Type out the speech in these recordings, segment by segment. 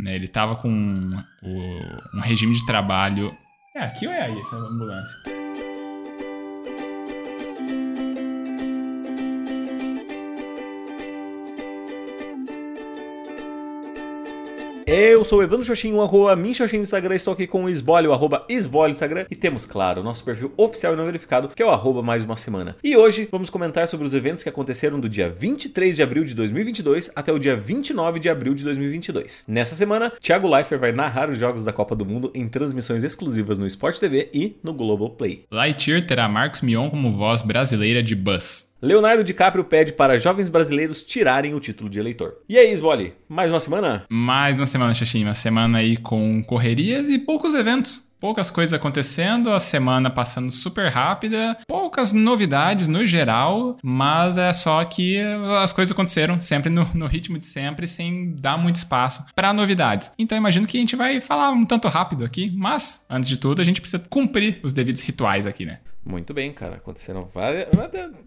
né? Ele tava com o, um regime de trabalho. É aqui ou é aí essa ambulância? Eu sou o Evandro Xoxin, arroba Minxoxin no Instagram, estou aqui com o Esbole, o arroba Esbole no Instagram, e temos, claro, o nosso perfil oficial e não verificado, que é o arroba mais uma semana. E hoje vamos comentar sobre os eventos que aconteceram do dia 23 de abril de 2022 até o dia 29 de abril de 2022. Nessa semana, Thiago Leifert vai narrar os jogos da Copa do Mundo em transmissões exclusivas no Sport TV e no Global Play. Lightyear terá Marcos Mion como voz brasileira de Buzz. Leonardo DiCaprio pede para jovens brasileiros tirarem o título de eleitor. E aí, Svoli, mais uma semana? Mais uma semana, Xaxim. Uma semana aí com correrias e poucos eventos. Poucas coisas acontecendo, a semana passando super rápida, poucas novidades no geral, mas é só que as coisas aconteceram sempre no, no ritmo de sempre, sem dar muito espaço para novidades. Então imagino que a gente vai falar um tanto rápido aqui, mas antes de tudo a gente precisa cumprir os devidos rituais aqui, né? Muito bem, cara. Aconteceram várias.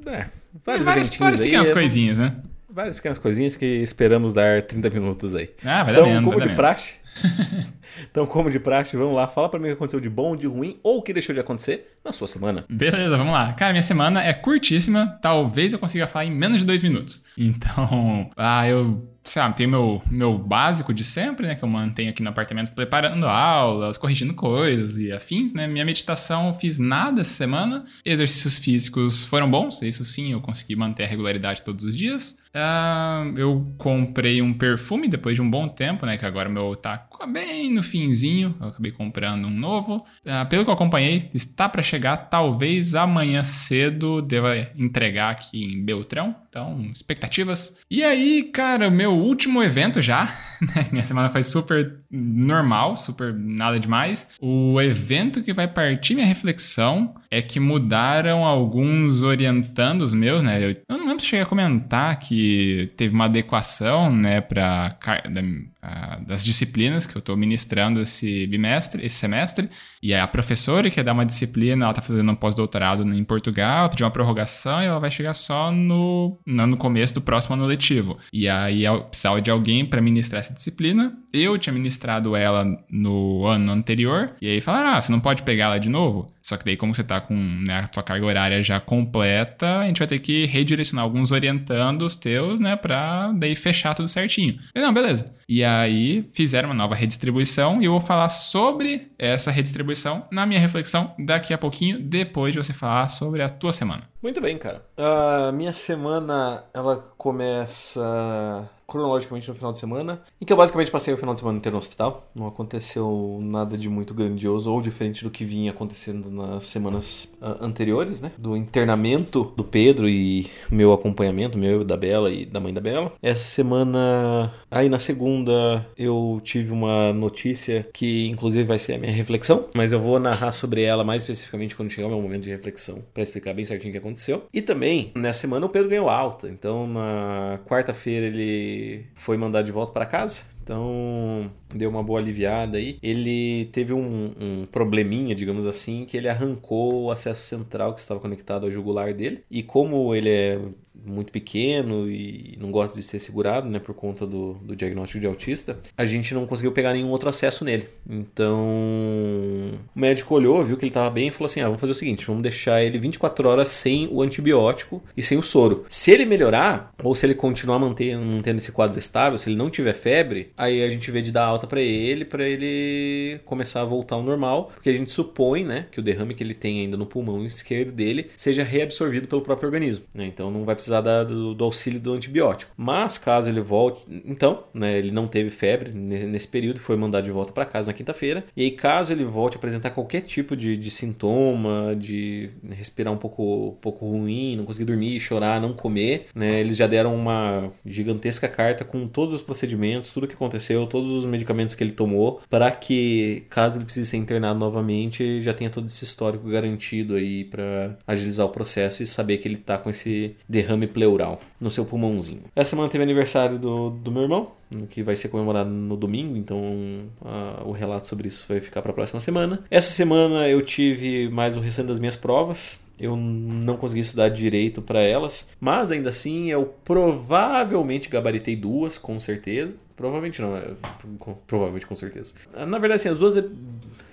É, vários várias, várias pequenas aí, coisinhas, né? Várias pequenas coisinhas que esperamos dar 30 minutos aí. Ah, vai dar então, mesmo, como vai de praxe. então, como de praxe, vamos lá. Fala pra mim o que aconteceu de bom, de ruim ou o que deixou de acontecer na sua semana. Beleza, vamos lá. Cara, minha semana é curtíssima. Talvez eu consiga falar em menos de dois minutos. Então, ah, eu tem meu, meu básico de sempre, né? Que eu mantenho aqui no apartamento preparando aulas, corrigindo coisas e afins, né? Minha meditação eu fiz nada essa semana. Exercícios físicos foram bons, isso sim, eu consegui manter a regularidade todos os dias. Uh, eu comprei um perfume depois de um bom tempo, né? Que agora meu tá bem no finzinho. Eu acabei comprando um novo. Uh, pelo que eu acompanhei, está para chegar talvez amanhã cedo. Deva entregar aqui em Beltrão. Então, expectativas. E aí, cara, o meu último evento já. Né? Minha semana foi super normal, super nada demais. O evento que vai partir minha reflexão é que mudaram alguns orientandos meus, né? Eu, eu não lembro se cheguei a comentar que teve uma adequação, né, para das disciplinas que eu estou ministrando esse bimestre, esse semestre. E a professora que quer dar uma disciplina, ela está fazendo um pós-doutorado em Portugal, pediu uma prorrogação e ela vai chegar só no, no começo do próximo ano letivo. E aí precisava de alguém para ministrar essa disciplina. Eu tinha ministrado ela no ano anterior. E aí falaram: ah, você não pode pegar ela de novo? Só que daí, como você está com né, a sua carga horária já completa, a gente vai ter que redirecionar alguns orientandos teus, né, para daí fechar tudo certinho. E, não, beleza. E aí fizeram uma nova redistribuição e eu vou falar sobre essa redistribuição na minha reflexão daqui a pouquinho, depois de você falar sobre a tua semana. Muito bem, cara. A minha semana ela começa cronologicamente no final de semana, em que eu basicamente passei o final de semana inteiro no hospital. Não aconteceu nada de muito grandioso ou diferente do que vinha acontecendo nas semanas uh, anteriores, né? Do internamento do Pedro e meu acompanhamento, meu da Bela e da mãe da Bela. Essa semana, aí na segunda, eu tive uma notícia que inclusive vai ser a minha reflexão, mas eu vou narrar sobre ela mais especificamente quando chegar o meu momento de reflexão, para explicar bem certinho o que aconteceu. E também, nessa semana, o Pedro ganhou alta. Então, na quarta-feira, ele foi mandado de volta para casa. Então deu uma boa aliviada aí. Ele teve um, um, probleminha, digamos assim, que ele arrancou o acesso central que estava conectado ao jugular dele. E como ele é muito pequeno e não gosta de ser segurado, né, por conta do, do diagnóstico de autista, a gente não conseguiu pegar nenhum outro acesso nele. Então, o médico olhou, viu que ele estava bem e falou assim: ah, vamos fazer o seguinte, vamos deixar ele 24 horas sem o antibiótico e sem o soro. Se ele melhorar, ou se ele continuar mantendo, mantendo esse quadro estável, se ele não tiver febre, aí a gente vê de dar alta para ele, para ele começar a voltar ao normal, porque a gente supõe, né, que o derrame que ele tem ainda no pulmão esquerdo dele seja reabsorvido pelo próprio organismo, né? Então não vai precisar precisar da, do, do, auxílio do antibiótico. Mas caso ele volte, então, né, ele não teve febre nesse período, foi mandado de volta para casa na quinta-feira. E aí, caso ele volte a apresentar qualquer tipo de, de sintoma, de respirar um pouco, pouco ruim, não conseguir dormir, chorar, não comer, né, eles já deram uma gigantesca carta com todos os procedimentos, tudo que aconteceu, todos os medicamentos que ele tomou, para que, caso ele precise ser internado novamente, já tenha todo esse histórico garantido aí para agilizar o processo e saber que ele tá com esse derrame pleural no seu pulmãozinho. Essa semana teve aniversário do, do meu irmão, que vai ser comemorado no domingo, então a, o relato sobre isso vai ficar para a próxima semana. Essa semana eu tive mais o restante das minhas provas. Eu não consegui estudar direito para elas, mas ainda assim eu provavelmente gabaritei duas, com certeza provavelmente não, é, provavelmente com certeza. Na verdade, assim, as duas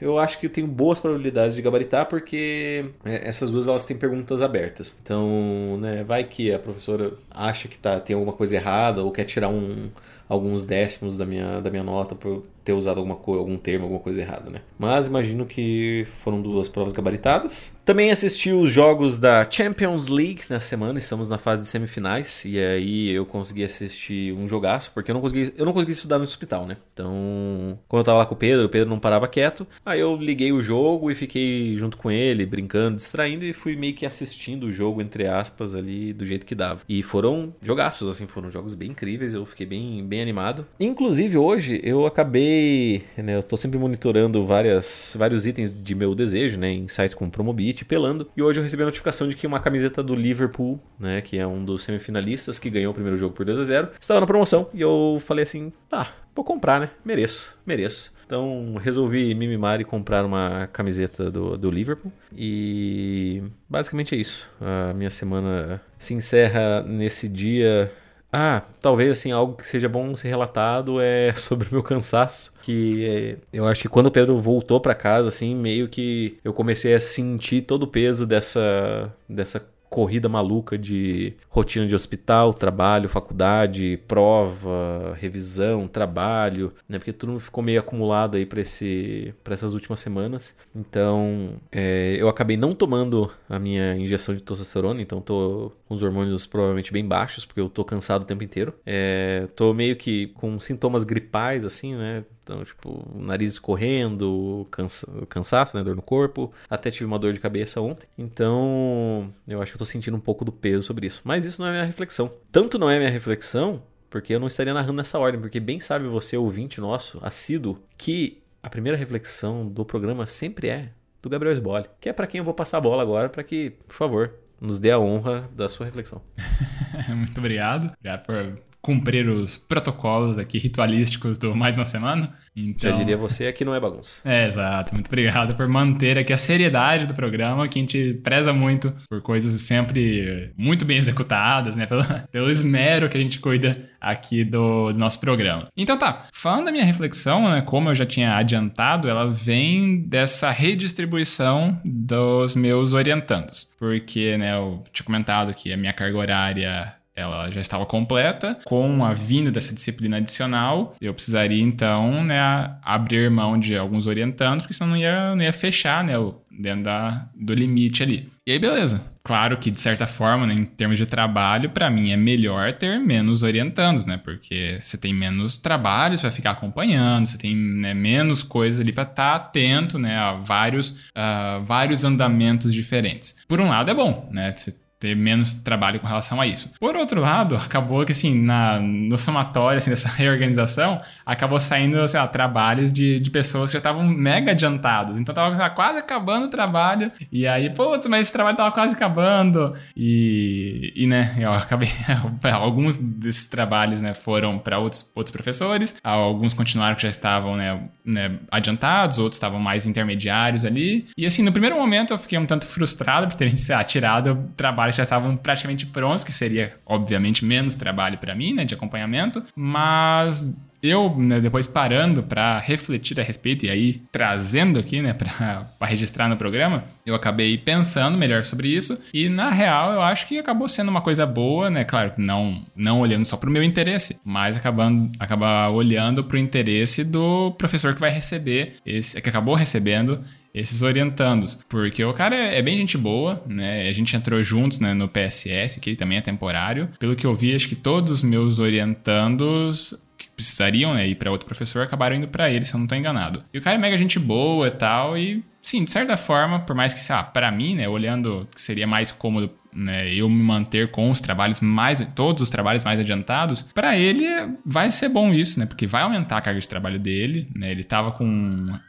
eu acho que eu tenho boas probabilidades de gabaritar porque é, essas duas elas têm perguntas abertas. Então, né, vai que a professora acha que tá, tem alguma coisa errada ou quer tirar um, alguns décimos da minha, da minha nota por ter usado alguma algum termo, alguma coisa errada, né? Mas imagino que foram duas provas gabaritadas. Também assisti os jogos da Champions League na semana, estamos na fase de semifinais, e aí eu consegui assistir um jogaço, porque eu não consegui, eu não consegui estudar no hospital, né? Então, quando eu tava lá com o Pedro, o Pedro não parava quieto, aí eu liguei o jogo e fiquei junto com ele, brincando, distraindo, e fui meio que assistindo o jogo, entre aspas, ali, do jeito que dava. E foram jogaços, assim, foram jogos bem incríveis, eu fiquei bem, bem animado. Inclusive, hoje eu acabei né, eu tô sempre monitorando várias, vários itens de meu desejo, né, em sites como Promobit, pelando. E hoje eu recebi a notificação de que uma camiseta do Liverpool, né, que é um dos semifinalistas que ganhou o primeiro jogo por 2 a 0, estava na promoção. E eu falei assim, ah, vou comprar, né? Mereço, mereço. Então resolvi me mimar e comprar uma camiseta do, do Liverpool. E basicamente é isso. A minha semana se encerra nesse dia ah, talvez assim, algo que seja bom ser relatado é sobre o meu cansaço. Que é, eu acho que quando o Pedro voltou para casa, assim, meio que eu comecei a sentir todo o peso dessa, dessa corrida maluca de rotina de hospital, trabalho, faculdade, prova, revisão, trabalho, né? Porque tudo ficou meio acumulado aí para esse para essas últimas semanas. Então, é, eu acabei não tomando a minha injeção de testosterona, então tô com os hormônios provavelmente bem baixos, porque eu tô cansado o tempo inteiro. É, tô meio que com sintomas gripais assim, né? Então, tipo, nariz escorrendo, cansa cansaço, né? Dor no corpo. Até tive uma dor de cabeça ontem. Então, eu acho que eu tô sentindo um pouco do peso sobre isso. Mas isso não é minha reflexão. Tanto não é minha reflexão, porque eu não estaria narrando nessa ordem. Porque bem sabe você, ouvinte nosso, assíduo, que a primeira reflexão do programa sempre é do Gabriel Sbole. Que é para quem eu vou passar a bola agora, para que, por favor, nos dê a honra da sua reflexão. Muito obrigado. Obrigado por cumprir os protocolos aqui ritualísticos do Mais Uma Semana. Então... Já diria você, aqui não é bagunça. É, exato. Muito obrigado por manter aqui a seriedade do programa, que a gente preza muito por coisas sempre muito bem executadas, né? Pelo, pelo esmero que a gente cuida aqui do, do, nosso programa. Então tá, falando da minha reflexão, né, como eu já tinha adiantado, ela vem dessa redistribuição dos meus orientandos. Porque, né, eu tinha comentado que a minha carga horária ela já estava completa. Com a vinda dessa disciplina adicional, eu precisaria então né, abrir mão de alguns orientandos, porque senão não ia, não ia fechar né, dentro da, do limite ali. E aí, beleza. Claro que, de certa forma, né, em termos de trabalho, para mim é melhor ter menos orientandos, né? Porque você tem menos trabalhos para ficar acompanhando, você tem né, menos coisas ali para estar tá atento né, a vários, uh, vários andamentos diferentes. Por um lado, é bom, né? Você ter menos trabalho com relação a isso. Por outro lado, acabou que, assim, na, no somatório, assim, dessa reorganização, acabou saindo, sei lá, trabalhos de, de pessoas que já estavam mega adiantados. Então, tava lá, quase acabando o trabalho, e aí, putz, mas esse trabalho tava quase acabando, e, e né, eu acabei, alguns desses trabalhos, né, foram para outros, outros professores, alguns continuaram que já estavam, né, né, adiantados, outros estavam mais intermediários ali, e assim, no primeiro momento eu fiquei um tanto frustrado por terem, sei lá, tirado trabalho trabalhos já estavam praticamente prontos, que seria, obviamente, menos trabalho para mim, né, de acompanhamento, mas eu, né, depois parando para refletir a respeito e aí trazendo aqui, né, para registrar no programa, eu acabei pensando melhor sobre isso e na real eu acho que acabou sendo uma coisa boa, né? Claro que não não olhando só para o meu interesse, mas acabando acabar olhando para o interesse do professor que vai receber esse que acabou recebendo esses orientandos. Porque o cara é, bem gente boa, né? A gente entrou juntos né, no PSS, que ele também é temporário. Pelo que eu vi, acho que todos os meus orientandos precisariam né, ir para outro professor acabaram indo para ele, se eu não estou enganado. E o cara é mega gente boa e tal, e sim, de certa forma, por mais que, sei lá, pra mim, né, olhando que seria mais cômodo né, eu me manter com os trabalhos mais, todos os trabalhos mais adiantados, para ele vai ser bom isso, né, porque vai aumentar a carga de trabalho dele, né, ele tava com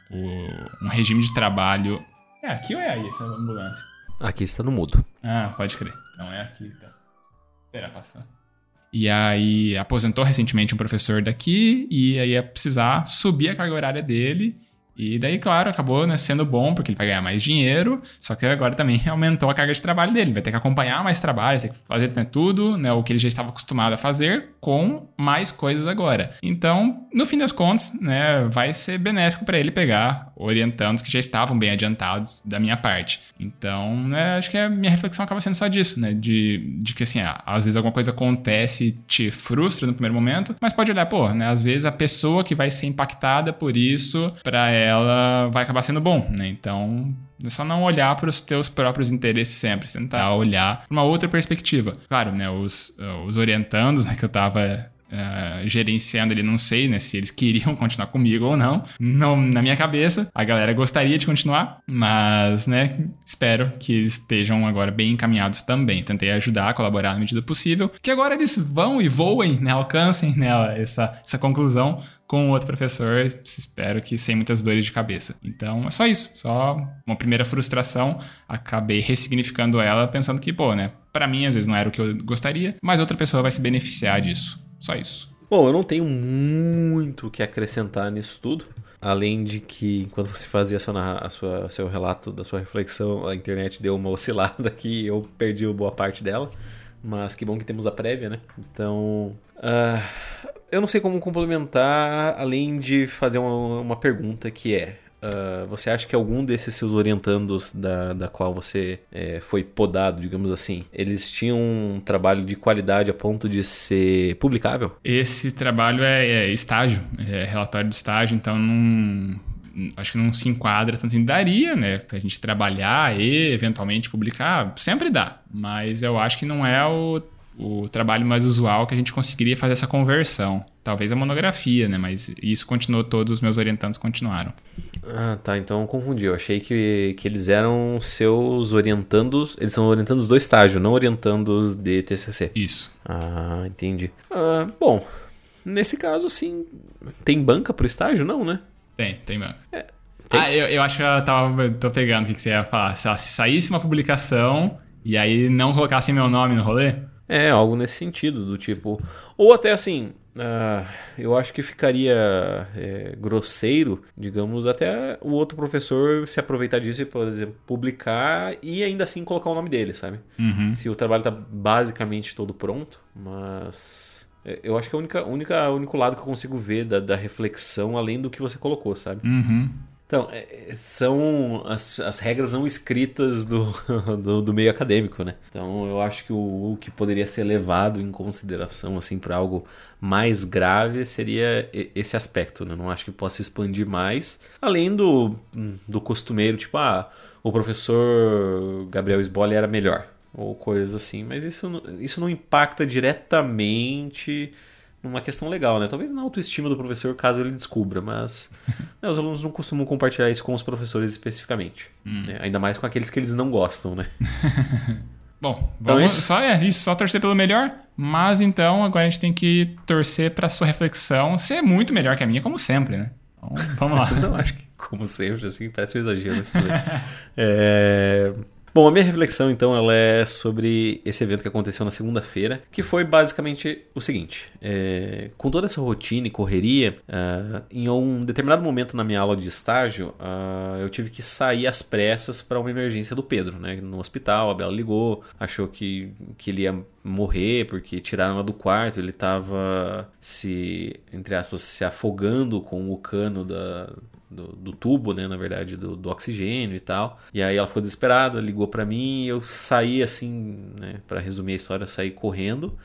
o, um regime de trabalho... É aqui ou é aí essa ambulância? Aqui está no mudo. Ah, pode crer. Não é aqui, então. Espera passar. E aí aposentou recentemente um professor daqui e aí ia precisar subir a carga horária dele E daí, claro, acabou né, sendo bom, porque ele vai ganhar mais dinheiro, só que agora também aumentou a carga de trabalho dele. Vai ter que acompanhar mais trabalho, tem que fazer né, tudo, né, o que ele já estava acostumado a fazer, com mais coisas agora. Então, no fim das contas, né, vai ser benéfico para ele pegar orientandos que já estavam bem adiantados da minha parte. Então, né, acho que a minha reflexão acaba sendo só disso, né, de, de que assim, às vezes alguma coisa acontece e te frustra no primeiro momento, mas pode olhar, pô, né, às vezes a pessoa que vai ser impactada por isso, para ela vai acabar sendo bom, né? Então, é só não olhar para os teus próprios interesses sempre, tentar olhar uma outra perspectiva. Claro, né, os, os orientandos né, que eu estava Uh, gerenciando ele, não sei né, se eles queriam continuar comigo ou não. não. Na minha cabeça, a galera gostaria de continuar, mas né, espero que eles estejam agora bem encaminhados também. Tentei ajudar, colaborar na medida possível, que agora eles vão e voem, né, alcancem né, essa, essa conclusão com outro professor, espero que sem muitas dores de cabeça. Então é só isso, só uma primeira frustração, acabei ressignificando ela pensando que, pô, né, para mim às vezes não era o que eu gostaria, mas outra pessoa vai se beneficiar disso. Só isso. Bom, eu não tenho muito o que acrescentar nisso tudo. Além de que, enquanto você fazia a sua, a sua, seu relato da sua reflexão, a internet deu uma oscilada que eu perdi boa parte dela. Mas que bom que temos a prévia, né? Então. Uh, eu não sei como complementar, além de fazer uma, uma pergunta que é. Uh, você acha que algum desses seus orientandos da, da qual você é, foi podado, digamos assim, eles tinham um trabalho de qualidade a ponto de ser publicável? Esse trabalho é, é estágio, é relatório de estágio, então não, acho que não se enquadra tanto assim. Daria, né, pra gente trabalhar e eventualmente publicar, sempre dá, mas eu acho que não é o o trabalho mais usual que a gente conseguiria fazer essa conversão. Talvez a monografia, né? Mas isso continuou, todos os meus orientandos continuaram. Ah, tá. Então eu confundi. Eu achei que, que eles eram seus orientandos. Eles são orientandos do estágio, não orientandos de TCC. Isso. Ah, entendi. Ah, bom, nesse caso, sim. Tem banca pro estágio? Não, né? Tem, tem banca. É, tem... Ah, eu, eu acho que eu tava, tô pegando o que, que você ia falar. Se, se saísse uma publicação e aí não colocasse meu nome no rolê. É, algo nesse sentido, do tipo. Ou até assim, uh, eu acho que ficaria é, grosseiro, digamos, até o outro professor se aproveitar disso e, por exemplo, publicar e ainda assim colocar o nome dele, sabe? Uhum. Se o trabalho tá basicamente todo pronto, mas. É, eu acho que é o única, única, único lado que eu consigo ver da, da reflexão, além do que você colocou, sabe? Uhum. Então, é, é, são as, as regras não escritas do, do, do, meio acadêmico, né? Então, eu acho que o, o que poderia ser levado em consideração, assim, para algo mais grave seria esse aspecto, né? Não acho que possa expandir mais, além do, do costumeiro, tipo, ah, o professor Gabriel Sboli era melhor, ou coisas assim, mas isso, isso não impacta diretamente numa questão legal, né? Talvez na autoestima do professor, caso ele descubra, mas né, os alunos não costumam compartilhar isso com os professores especificamente. Hum. Né? Ainda mais com aqueles que eles não gostam, né? Bom, então vamos, isso... só é isso, só torcer pelo melhor. Mas então agora a gente tem que torcer para sua reflexão ser muito melhor que a minha, como sempre, né? Então, vamos lá. não, acho que como sempre, assim, parece um exagero. Mas é... Bom, a minha reflexão então ela é sobre esse evento que aconteceu na segunda-feira, que foi basicamente o seguinte: é, com toda essa rotina e correria, uh, em um determinado momento na minha aula de estágio, uh, eu tive que sair às pressas para uma emergência do Pedro, né? No hospital, a Bela ligou, achou que, que ele ia morrer porque tiraram ela do quarto, ele estava se, entre aspas, se afogando com o cano da, do, do, tubo, né, na verdade, do, do, oxigênio e tal. E aí ela ficou desesperada, ligou para mim e eu saí assim, né, para resumir a história, eu saí correndo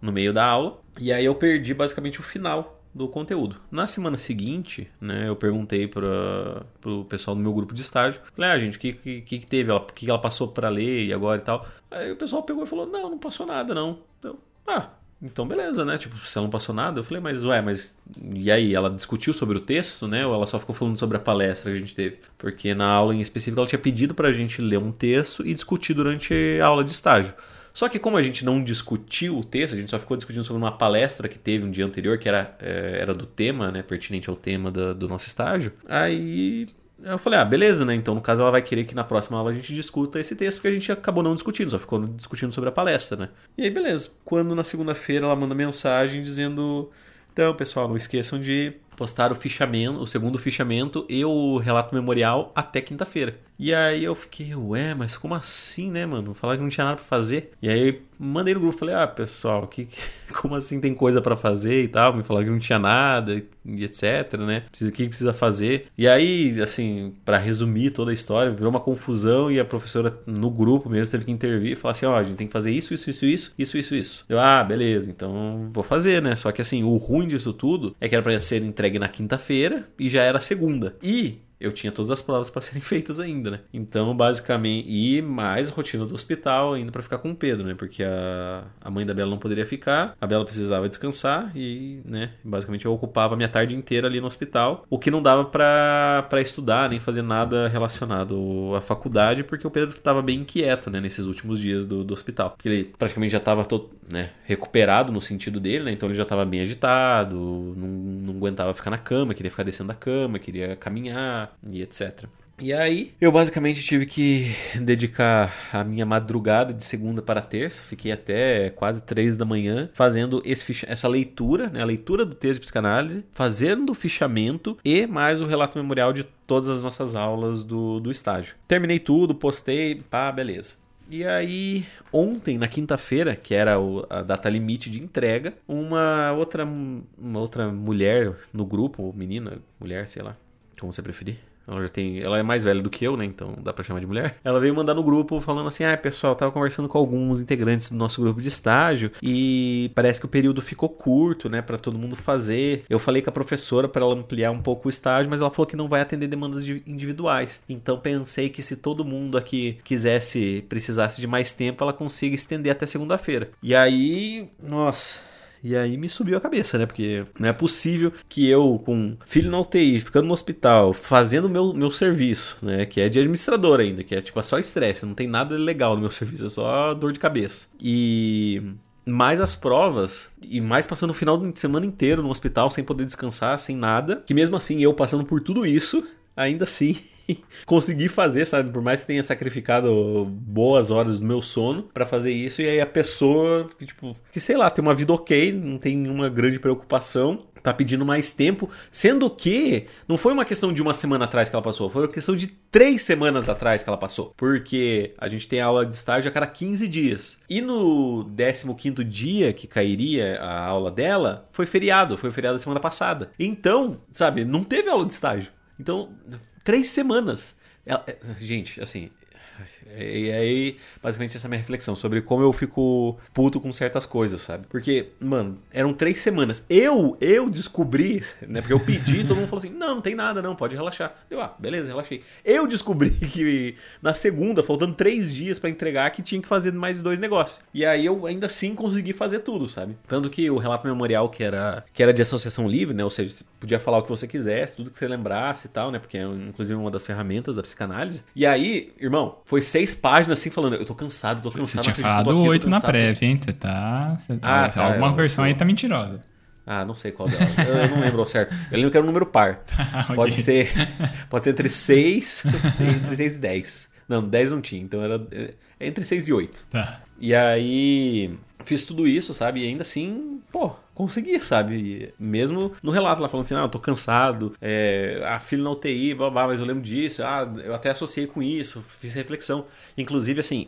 no meio da aula. E aí eu perdi basicamente o final do conteúdo. Na semana seguinte, né, eu perguntei para o pessoal do meu grupo de estágio, falei, ah, gente, o que, que, que teve? O que ela passou para ler e agora e tal? Aí o pessoal pegou e falou, não, não passou nada, não. Então, ah, então, beleza, né? Tipo, se ela não passou nada, eu falei, mas ué, mas. E aí? Ela discutiu sobre o texto, né? Ou ela só ficou falando sobre a palestra que a gente teve? Porque na aula em específico ela tinha pedido pra gente ler um texto e discutir durante a aula de estágio. Só que como a gente não discutiu o texto, a gente só ficou discutindo sobre uma palestra que teve um dia anterior, que era, é, era do tema, né? Pertinente ao tema do, do nosso estágio. Aí eu falei, ah, beleza, né? Então, no caso, ela vai querer que na próxima aula a gente discuta esse texto, porque a gente acabou não discutindo, só ficou discutindo sobre a palestra, né? E aí, beleza. Quando na segunda-feira ela manda mensagem dizendo: Então, pessoal, não esqueçam de postaram o fichamento, o segundo fichamento e o relato memorial até quinta-feira. E aí eu fiquei, ué, mas como assim, né, mano? Falaram que não tinha nada pra fazer. E aí mandei no grupo, falei, ah, pessoal, que, como assim tem coisa para fazer e tal? Me falaram que não tinha nada e etc, né? O que precisa fazer? E aí, assim, para resumir toda a história, virou uma confusão e a professora no grupo mesmo teve que intervir e falar assim, ó, oh, a gente tem que fazer isso, isso, isso, isso, isso, isso, isso. Eu, ah, beleza, então vou fazer, né? Só que assim, o ruim disso tudo é que era pra ser entregue na quinta-feira e já era segunda. E eu tinha todas as provas para serem feitas ainda, né? Então, basicamente, e mais rotina do hospital ainda para ficar com o Pedro, né? Porque a, a mãe da Bela não poderia ficar, a Bela precisava descansar e, né, basicamente eu ocupava a minha tarde inteira ali no hospital, o que não dava para estudar nem fazer nada relacionado à faculdade, porque o Pedro estava bem inquieto, né, nesses últimos dias do, do hospital. Porque ele praticamente já estava todo, né, recuperado no sentido dele, né? Então ele já estava bem agitado, não, não aguentava ficar na cama, queria ficar descendo da cama, queria caminhar e etc. E aí, eu basicamente tive que dedicar a minha madrugada de segunda para terça, fiquei até quase três da manhã fazendo esse, essa leitura, né, a leitura do texto de psicanálise, fazendo o fichamento e mais o relato memorial de todas as nossas aulas do, do estágio. Terminei tudo, postei, pá, beleza. E aí, ontem, na quinta-feira, que era a data limite de entrega, uma outra, uma outra mulher no grupo, menina, mulher, sei lá, como você preferir. Ela já tem. Ela é mais velha do que eu, né? Então dá pra chamar de mulher. Ela veio mandar no grupo falando assim: ah, pessoal, tava conversando com alguns integrantes do nosso grupo de estágio e parece que o período ficou curto, né? para todo mundo fazer. Eu falei com a professora para ela ampliar um pouco o estágio, mas ela falou que não vai atender demandas individuais. Então pensei que se todo mundo aqui quisesse, precisasse de mais tempo, ela consiga estender até segunda-feira. E aí, nossa e aí me subiu a cabeça, né? Porque não é possível que eu, com filho na UTI, ficando no hospital, fazendo meu, meu serviço, né? Que é de administrador ainda, que é tipo é só estresse, não tem nada legal no meu serviço, é só dor de cabeça. E mais as provas e mais passando o final de semana inteiro no hospital sem poder descansar, sem nada. Que mesmo assim, eu passando por tudo isso, ainda assim consegui fazer, sabe? Por mais que tenha sacrificado boas horas do meu sono para fazer isso, e aí a pessoa, que, tipo, que sei lá, tem uma vida ok, não tem nenhuma grande preocupação, tá pedindo mais tempo, sendo que não foi uma questão de uma semana atrás que ela passou, foi uma questão de três semanas atrás que ela passou, porque a gente tem aula de estágio a cada 15 dias. E no 15 dia que cairia a aula dela, foi feriado, foi feriado da semana passada. Então, sabe, não teve aula de estágio. Então, três semanas. Ela, é, gente, assim, e aí, basicamente, essa é a minha reflexão sobre como eu fico puto com certas coisas, sabe? Porque, mano, eram três semanas. Eu, eu descobri, né? Porque eu pedi, todo mundo falou assim: não, não tem nada, não, pode relaxar. Eu, ah, beleza, relaxei. Eu descobri que na segunda, faltando três dias para entregar, que tinha que fazer mais dois negócios. E aí eu ainda assim consegui fazer tudo, sabe? Tanto que o relato memorial, que era, que era de associação livre, né? Ou seja, você podia falar o que você quisesse, tudo que você lembrasse e tal, né? Porque é inclusive uma das ferramentas da psicanálise. E aí, irmão, foi páginas assim falando, eu tô cansado, tô cansado. Você tinha falado oito na prévia, hein? Você tá... Você... Ah, tá, alguma versão aí tá mentirosa. Ah, não sei qual dela. Eu não lembro ao certo. Eu lembro que era um número par. Tá, pode okay. ser pode ser entre 6 entre 6 e 10. Não, 10 não tinha, então era é, entre 6 e 8. Tá. E aí fiz tudo isso, sabe? E ainda assim, pô, consegui, sabe? Mesmo no relato lá falando assim, ah, eu tô cansado, é, a filha na UTI, blá, blá, mas eu lembro disso, ah, eu até associei com isso, fiz reflexão. Inclusive, assim,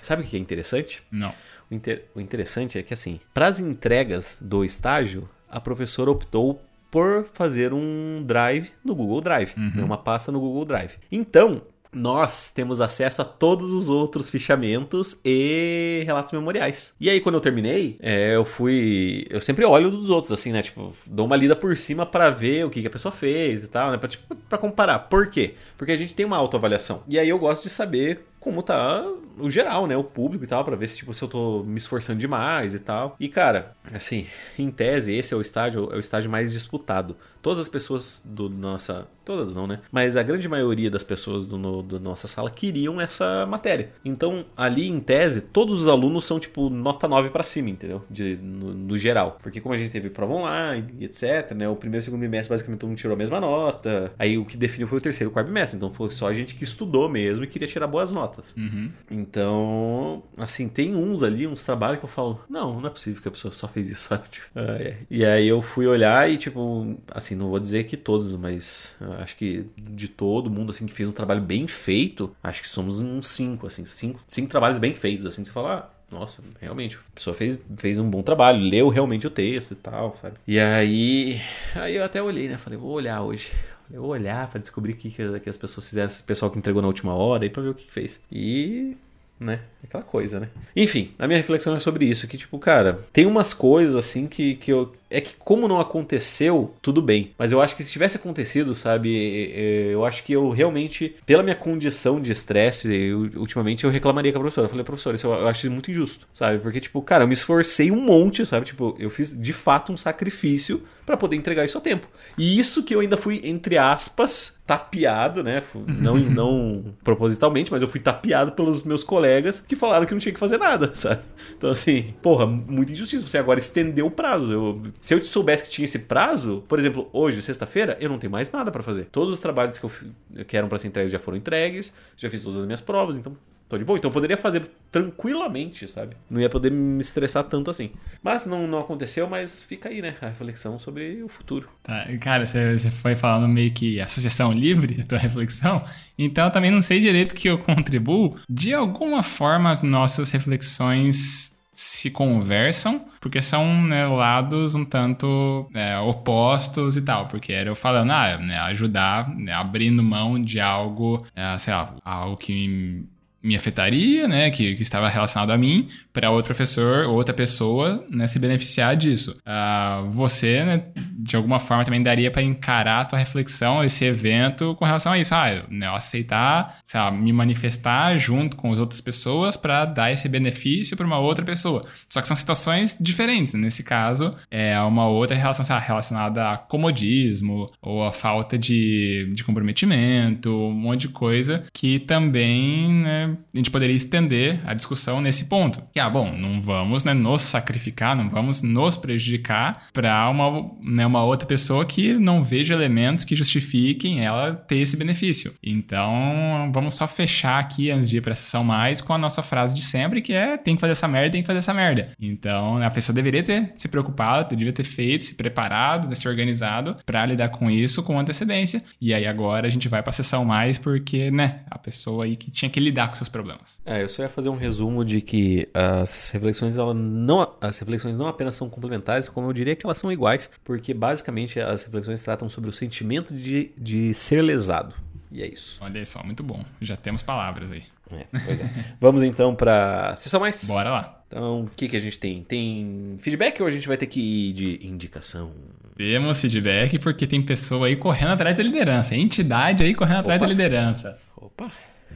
sabe o que é interessante? Não. O, inter... o interessante é que, assim, para as entregas do estágio, a professora optou por fazer um drive no Google Drive, uhum. né? uma pasta no Google Drive. Então, nós temos acesso a todos os outros fichamentos e relatos memoriais. E aí, quando eu terminei, é, eu fui. Eu sempre olho dos outros, assim, né? Tipo, dou uma lida por cima para ver o que, que, a pessoa fez e tal, né? Pra, tipo, pra comparar. Por quê? Porque a gente tem uma autoavaliação. E aí eu gosto de saber como tá o geral, né? O público e tal, para ver se, tipo, se eu tô me esforçando demais e tal. E, cara, assim, em tese, esse é o estágio, é o estágio mais disputado. Todas as pessoas do nossa. Todas não, né? Mas a grande maioria das pessoas do, no, do nossa sala queriam essa matéria. Então, ali em tese, todos os alunos são, tipo, nota 9 para cima, entendeu? De, no, no, geral. Porque como a gente teve prova online e etc, né? O primeiro e segundo bimestre, basicamente, todo mundo tirou a mesma nota. Aí o que definiu foi o terceiro e o quarto bimestre. Então foi só a gente que estudou mesmo e queria tirar boas notas. Uhum. Então, assim, tem uns ali, uns trabalhos que eu falo, não, não é possível que a pessoa só fez isso, sabe? Tipo, é. E aí eu fui olhar e, tipo, assim, não vou dizer que todos, mas acho que de todo mundo, assim, que fez um trabalho bem feito, acho que somos uns cinco, assim, cinco, cinco trabalhos bem feitos, assim, você fala, ah, nossa, realmente, a pessoa fez, fez um bom trabalho, leu realmente o texto e tal, sabe? E aí, aí eu até olhei, né? Falei, vou olhar hoje. Eu vou olhar para descobrir o que, que as pessoas fizeram, o pessoal que entregou na última hora, e pra ver o que, que fez. E né? Aquela coisa, né? Enfim, a minha reflexão é sobre isso, que tipo, cara, tem umas coisas assim que, que eu é que como não aconteceu, tudo bem. Mas eu acho que se tivesse acontecido, sabe, eu acho que eu realmente, pela minha condição de estresse, ultimamente eu reclamaria com a professora. Eu falei, professora, isso eu acho muito injusto, sabe? Porque, tipo, cara, eu me esforcei um monte, sabe? Tipo, eu fiz de fato um sacrifício para poder entregar isso a tempo. E isso que eu ainda fui, entre aspas, tapeado, né? Não, não propositalmente, mas eu fui tapeado pelos meus colegas que falaram que não tinha que fazer nada, sabe? Então, assim, porra, muito injustiça. Você agora estendeu o prazo. Eu se eu soubesse que tinha esse prazo, por exemplo, hoje, sexta-feira, eu não tenho mais nada para fazer. Todos os trabalhos que, eu, que eram para ser entregues já foram entregues, já fiz todas as minhas provas, então tô de boa. Então eu poderia fazer tranquilamente, sabe? Não ia poder me estressar tanto assim. Mas não, não aconteceu, mas fica aí, né? A reflexão sobre o futuro. Tá, cara, você foi falando meio que associação livre, a tua reflexão. Então eu também não sei direito que eu contribuo. De alguma forma, as nossas reflexões se conversam, porque são né, lados um tanto é, opostos e tal. Porque era eu falando, ah, né, ajudar, né, abrindo mão de algo, é, sei lá, algo que me afetaria, né, que, que estava relacionado a mim, para outro professor ou outra pessoa né, se beneficiar disso. Uh, você, né, de alguma forma, também daria para encarar a tua reflexão, esse evento, com relação a isso. Ah, né, aceitar, lá, me manifestar junto com as outras pessoas para dar esse benefício para uma outra pessoa. Só que são situações diferentes. Nesse caso, é uma outra relação lá, relacionada a comodismo ou a falta de, de comprometimento, um monte de coisa que também né, a gente poderia estender a discussão nesse ponto. Que, ah, bom, não vamos né, nos sacrificar, não vamos nos prejudicar para uma, né, uma outra pessoa que não veja elementos que justifiquem ela ter esse benefício. Então, vamos só fechar aqui antes de ir para a sessão mais com a nossa frase de sempre, que é tem que fazer essa merda, tem que fazer essa merda. Então, a pessoa deveria ter se preocupado, deveria ter feito, se preparado, se organizado para lidar com isso com antecedência. E aí agora a gente vai para a sessão mais porque, né, a pessoa aí que tinha que lidar com seus problemas. É, eu só ia fazer um resumo de que as reflexões, ela não, as reflexões não apenas são complementares, como eu diria que elas são iguais, porque basicamente as reflexões tratam sobre o sentimento de, de ser lesado. E é isso. Olha só, muito bom. Já temos palavras aí. É, pois é. Vamos então para sessão mais? Bora lá. Então, o que, que a gente tem? Tem feedback ou a gente vai ter que ir de indicação? Temos feedback porque tem pessoa aí correndo atrás da liderança. Entidade aí correndo Opa. atrás da liderança. Opa!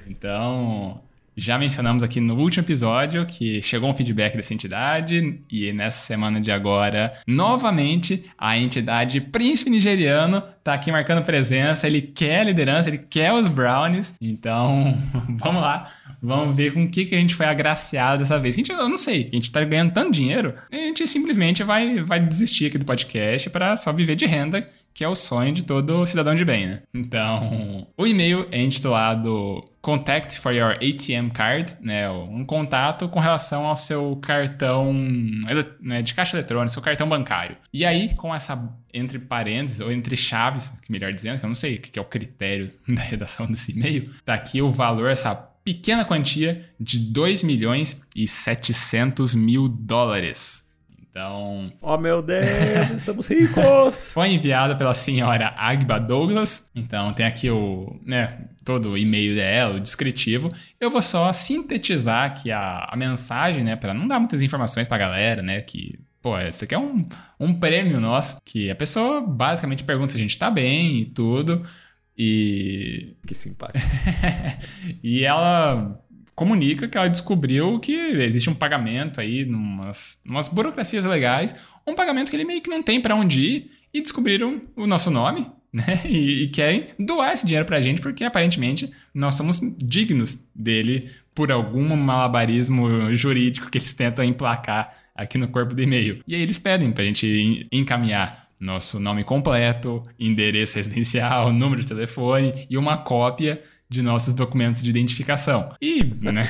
Então, já mencionamos aqui no último episódio que chegou um feedback dessa entidade e nessa semana de agora, novamente, a entidade Príncipe Nigeriano tá aqui marcando presença, ele quer a liderança, ele quer os brownies. Então, vamos lá, vamos ver com o que, que a gente foi agraciado dessa vez. A gente, eu não sei, a gente tá ganhando tanto dinheiro, a gente simplesmente vai, vai desistir aqui do podcast para só viver de renda que é o sonho de todo cidadão de bem, né? Então, o e-mail é intitulado Contact for your ATM card, né? Um contato com relação ao seu cartão né, de caixa eletrônica, seu cartão bancário. E aí, com essa entre parênteses, ou entre chaves, melhor dizendo, que eu não sei o que é o critério da redação desse e-mail, tá aqui o valor, essa pequena quantia de 2 milhões e 700 mil dólares. Então. Oh meu Deus, estamos ricos! Foi enviado pela senhora Agba Douglas. Então tem aqui o, né, todo o e-mail dela, o descritivo. Eu vou só sintetizar aqui a, a mensagem, né, para não dar muitas informações pra galera, né, que Pô, esse aqui é um, um prêmio nosso, que a pessoa basicamente pergunta se a gente tá bem e tudo. E. Que simpático. e ela comunica que ela descobriu que existe um pagamento aí, numas, numas burocracias legais, um pagamento que ele meio que não tem para onde ir, e descobriram o nosso nome, né? E, e, querem doar esse dinheiro pra gente, porque aparentemente nós somos dignos dele por algum malabarismo jurídico que eles tentam emplacar aqui no corpo do e-mail. E aí eles pedem pra gente encaminhar nosso nome completo, endereço residencial, número de telefone e uma cópia de nossos documentos de identificação. E, né?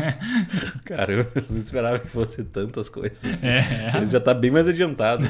Cara, eu não esperava que fosse tantas coisas. É. Ele já tá bem mais adiantado.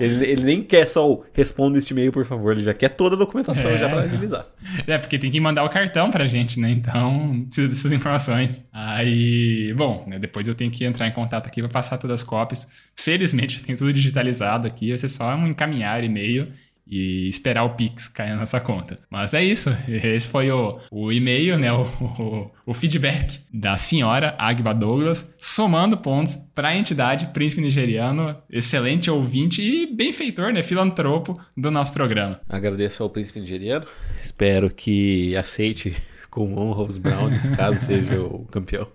ele, ele nem quer só o responda este e-mail, por favor. Ele já quer toda a documentação É. já pra agilizar. É, porque tem que mandar o cartão pra gente, né? Então, precisa dessas informações. Aí, bom, né, depois eu tenho que entrar em contato aqui pra passar todas as cópias. Felizmente, eu tenho tudo digitalizado aqui. Vai ser só um encaminhar e-mail e esperar o Pix cair na nossa conta. Mas é isso. Esse foi o, o e-mail, né? O, o, o feedback da senhora Agba Douglas, somando pontos para a entidade Príncipe Nigeriano, excelente ouvinte e benfeitor, né? Filantropo do nosso programa. Agradeço ao príncipe nigeriano. Espero que aceite com honra os Browns, caso seja o campeão.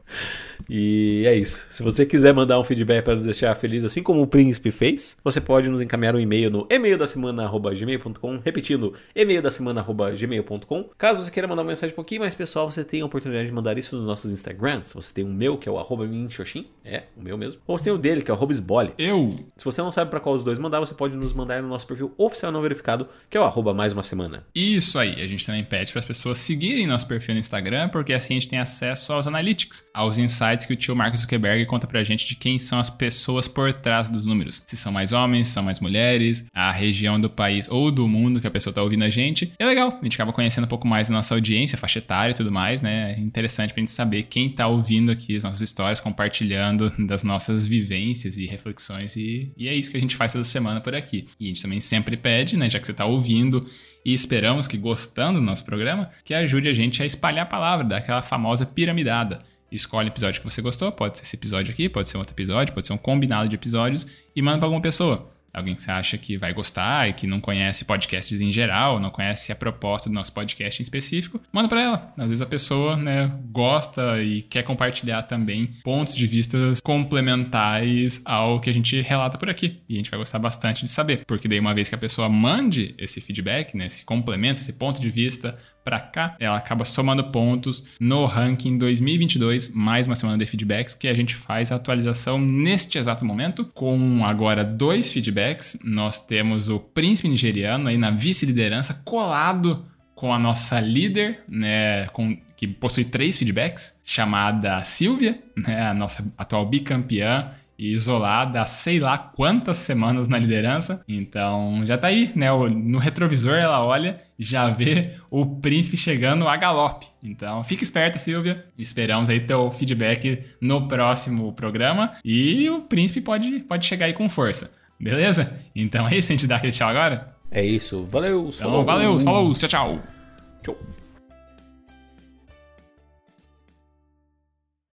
E é isso. Se você quiser mandar um feedback para nos deixar feliz, assim como o príncipe fez, você pode nos encaminhar um e-mail no e-mail da semana@gmail.com, repetindo e-mail da semana@gmail.com. Caso você queira mandar uma mensagem um pouquinho mais pessoal, você tem a oportunidade de mandar isso nos nossos Instagrams. Você tem o meu, que é o arroba minxoxin, é o meu mesmo. Ou você tem o dele, que é o arroba esbole. Eu Se você não sabe para qual dos dois mandar, você pode nos mandar no nosso perfil oficial não verificado, que é o arroba mais uma semana. Isso aí, a gente também pede para as pessoas seguirem nosso perfil no Instagram, porque assim a gente tem acesso aos analytics, aos insights que o tio Mark Zuckerberg conta pra gente de quem são as pessoas por trás dos números. Se são mais homens, se são mais mulheres, a região do país ou do mundo que a pessoa tá ouvindo a gente. É legal, a gente acaba conhecendo um pouco mais da nossa audiência, faixa etária e tudo mais, né? É interessante pra gente saber quem tá ouvindo aqui as nossas histórias, compartilhando das nossas vivências e reflexões. E, e é isso que a gente faz toda semana por aqui. E a gente também sempre pede, né? Já que você tá ouvindo e esperamos que gostando do nosso programa, que ajude a gente a espalhar a palavra, dar aquela famosa piramidada. Escolhe o episódio que você gostou, pode ser esse episódio aqui, pode ser um outro episódio, pode ser um combinado de episódios e manda para alguma pessoa. Alguém que você acha que vai gostar e que não conhece podcasts em geral, não conhece a proposta do nosso podcast em específico, manda para ela. Às vezes a pessoa, né, gosta e quer compartilhar também pontos de vista complementares ao que a gente relata por aqui. E a gente vai gostar bastante de saber, porque daí uma vez que a pessoa mande esse feedback, né, esse complemento, esse ponto de vista para cá, ela acaba somando pontos no ranking 2022, mais uma semana de feedbacks que a gente faz a atualização neste exato momento, com agora dois feedbacks. Nós temos o príncipe nigeriano aí na vice-liderança colado com a nossa líder, né, com, que possui três feedbacks, chamada Silvia, né, a nossa atual bicampeã e isolada há sei lá quantas semanas na liderança. Então já tá aí, né? No retrovisor ela olha e já vê o príncipe chegando a galope. Então fica esperta, Silvia. Esperamos aí teu feedback no próximo programa e o príncipe pode, pode chegar aí com força. Beleza? Então é isso, a gente dá aquele tchau agora? É isso. Valeu. Então, valeu, falou, tchau, tchau. Tchau.